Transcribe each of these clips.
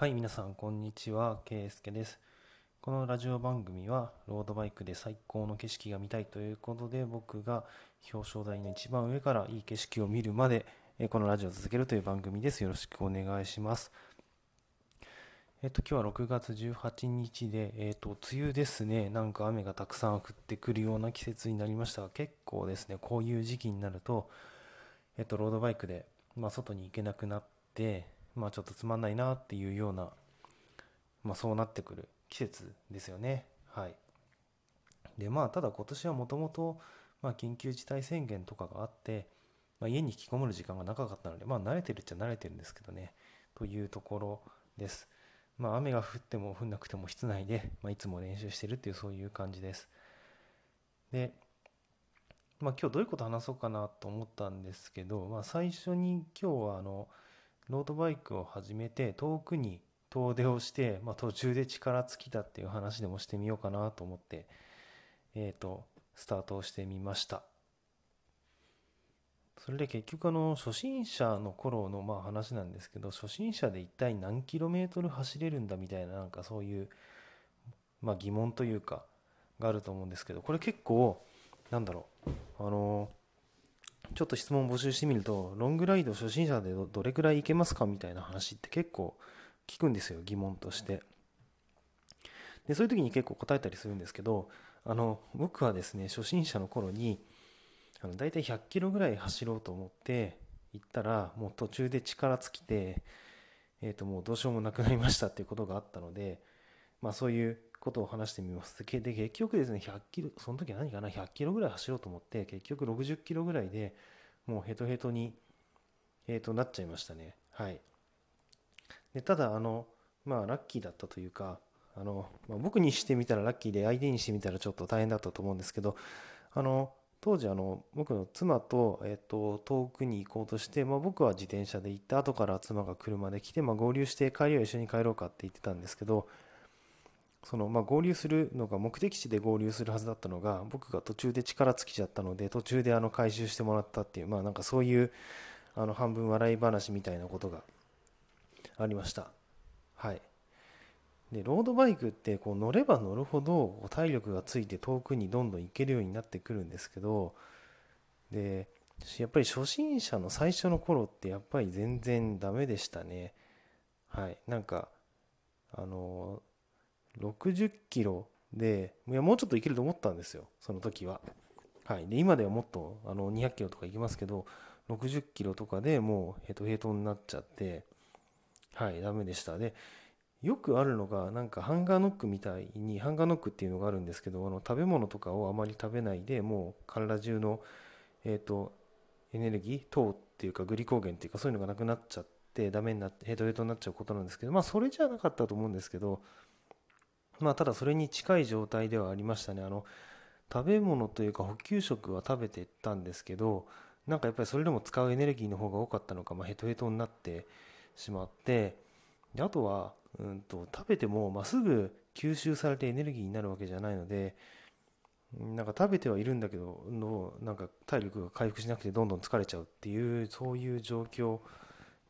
はい、皆さん、こんにちは。ケイスケです。このラジオ番組は、ロードバイクで最高の景色が見たいということで、僕が表彰台の一番上からいい景色を見るまで、えこのラジオを続けるという番組です。よろしくお願いします。えっと、今日は6月18日で、えっと、梅雨ですね。なんか雨がたくさん降ってくるような季節になりましたが、結構ですね、こういう時期になると、えっと、ロードバイクで、まあ、外に行けなくなって、まあ、ちょっとつまんないなっていうような、まあ、そうなってくる季節ですよね。はい。で、まあ、ただ今年はもともと、まあ、緊急事態宣言とかがあって、まあ、家に引きこもる時間が長かったので、まあ、慣れてるっちゃ慣れてるんですけどね、というところです。まあ、雨が降っても降んなくても室内で、まあ、いつも練習してるっていうそういう感じです。で、まあ、今日どういうこと話そうかなと思ったんですけど、まあ、最初に今日はあのロードバイクを始めて遠くに遠出をして、まあ、途中で力尽きたっていう話でもしてみようかなと思って、えー、とスタートをしてみました。それで結局あの初心者の頃のまあ話なんですけど初心者で一体何キロメートル走れるんだみたいななんかそういうまあ疑問というかがあると思うんですけどこれ結構なんだろうあのちょっと質問募集してみるとロングライド初心者でどれくらい行けますかみたいな話って結構聞くんですよ疑問として。でそういう時に結構答えたりするんですけどあの僕はですね初心者の頃にあの大体100キロぐらい走ろうと思って行ったらもう途中で力尽きて、えー、ともうどうしようもなくなりましたっていうことがあったので、まあ、そういうことを話してみます。で結局ですね100キロその時何かな100キロぐらい走ろうと思って結局60キロぐらいでもうヘトヘトに、えー、となっちゃいましたね。はい。でただあのまあラッキーだったというかあの、まあ、僕にしてみたらラッキーで相手にしてみたらちょっと大変だったと思うんですけどあの当時あの僕の妻と,、えっと遠くに行こうとして、まあ、僕は自転車で行って後から妻が車で来て、まあ、合流して帰りは一緒に帰ろうかって言ってたんですけどその、まあ、合流するのが目的地で合流するはずだったのが僕が途中で力尽きちゃったので途中であの回収してもらったっていう、まあ、なんかそういうあの半分笑い話みたいなことがありました。はい。でロードバイクってこう乗れば乗るほど体力がついて遠くにどんどん行けるようになってくるんですけどでやっぱり初心者の最初の頃ってやっぱり全然ダメでしたね。はい。なんかあの60キロでいやもうちょっといけると思ったんですよその時は。はい。で今ではもっとあの200キロとか行きますけど60キロとかでもうヘトヘトになっちゃってはいダメでした。でよくあるのがなんかハンガーノックみたいにハンガーノックっていうのがあるんですけどあの食べ物とかをあまり食べないでもう体中のえっ、とエネルギー糖っていうかグリコーゲンっていうかそういうのがなくなっちゃってダメになってヘトヘトになっちゃうことなんですけどまあそれじゃなかったと思うんですけどまあただそれに近い状態ではありましたね。あの食べ物というか補給食は食べてたんですけどなんかやっぱりそれでも使うエネルギーの方が多かったのか、まあ、ヘトヘトになってしまってであとはうんと食べても、まあ、すぐ吸収されてエネルギーになるわけじゃないのでなんか食べてはいるんだけどのなんか体力が回復しなくてどんどん疲れちゃうっていうそういう状況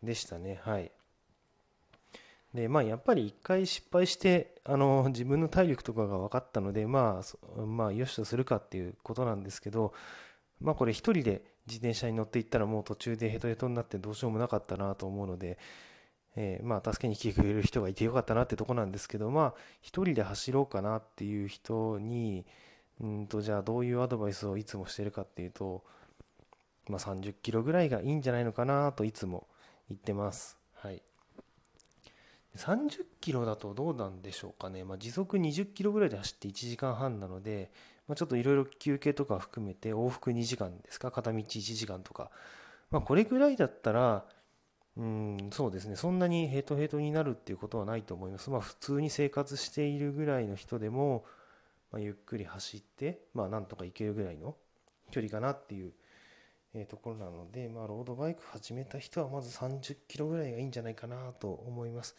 でしたね。はい。でまあやっぱり一回失敗してあの自分の体力とかが分かったのでまあまあよしとするかっていうことなんですけどまあこれ一人で自転車に乗っていったらもう途中でヘトヘトになってどうしようもなかったなと思うのでえーまあ助けに来てくれる人がいてよかったなってとこなんですけどまあ一人で走ろうかなっていう人にうんとじゃあどういうアドバイスをいつもしてるかっていうと、まあ、30キロぐらいがいいんじゃないのかなといつも言ってます。はい。30キロだとどうなんでしょうかね、まあ、時速20キロぐらいで走って1時間半なので、まあ、ちょっといろいろ休憩とか含めて往復2時間ですか？片道1時間とか、まあ、これぐらいだったらうん、そうですね。そんなにヘトヘトになるっていうことはないと思います。まあ普通に生活しているぐらいの人でも、ま、ゆっくり走って、まあなんとか行けるぐらいの距離かなっていう、えーところなので、まあロードバイク始めた人はまず30キロぐらいがいいんじゃないかなと思います。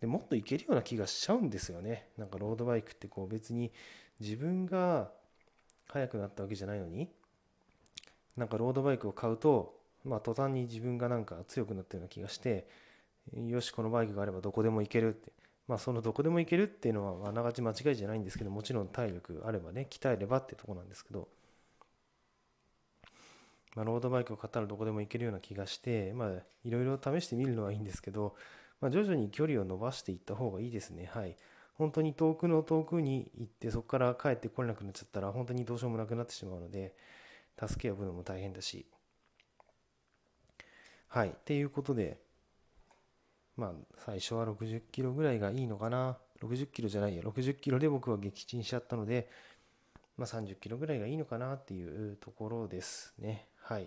でもっと行けるような気がしちゃうんですよね。なんかロードバイクってこう別に自分が速くなったわけじゃないのに、なんかロードバイクを買うと、まあ、途端に自分がなんか強くなったような気がして、よし、このバイクがあればどこでも行けるって。まあ、そのどこでも行けるっていうのはあながち間違いじゃないんですけど、もちろん体力あればね、鍛えればってとこなんですけど、まあ、ロードバイクを買ったらどこでも行けるような気がして、まあ、いろいろ試してみるのはいいんですけど、まあ、徐々に距離を伸ばしていった方がいいですね。はい。本当に遠くの遠くに行って、そこから帰ってこれなくなっちゃったら、本当にどうしようもなくなってしまうので、助け呼ぶのも大変だし。はい。っていうことで、まあ、最初は60キロぐらいがいいのかな。60キロじゃないや、60キロで僕は撃沈しちゃったので、まあ、30キロぐらいがいいのかなっていうところですね。はい。っ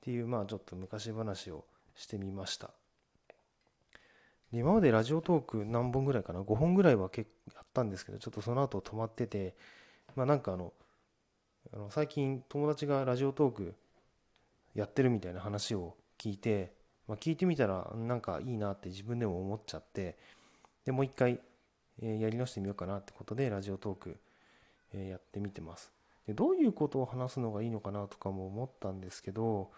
ていう、まあ、ちょっと昔話をしてみました。今までラジオトーク何本ぐらいかな ?5 本ぐらいは結やったんですけど、ちょっとその後止まってて、まあなんかあの、あの最近友達がラジオトークやってるみたいな話を聞いて、まあ、聞いてみたらなんかいいなって自分でも思っちゃって、で、もう一回、えやり直してみようかなってことで、ラジオトーク、えやってみてます。で、どういうことを話すのがいいのかなとかも思ったんですけど、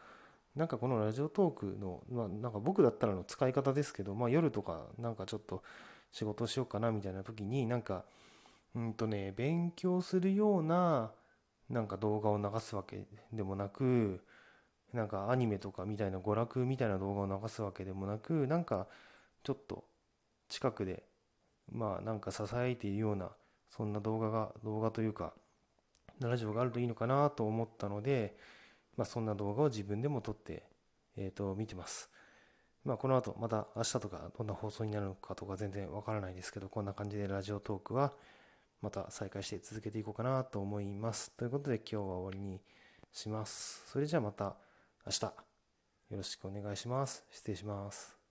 なんかこのラジオトークの、まあ、なんか僕だったらの使い方ですけど、まあ、夜とかなんかちょっと仕事しようかなみたいな時になんかうんとね勉強するようななんか動画を流すわけでもなくなんかアニメとかみたいな娯楽みたいな動画を流すわけでもなくなんかちょっと近くでまあなんか支えているようなそんな動画が動画というかラジオがあるといいのかなと思ったのでまあ、そんな動画を自分でも撮って、えー、と見てます。まあ、この後また明日とかどんな放送になるのかとか全然わからないですけど、こんな感じでラジオトークはまた再開して続けていこうかなと思います。ということで今日は終わりにします。それじゃあまた明日よろしくお願いします。失礼します。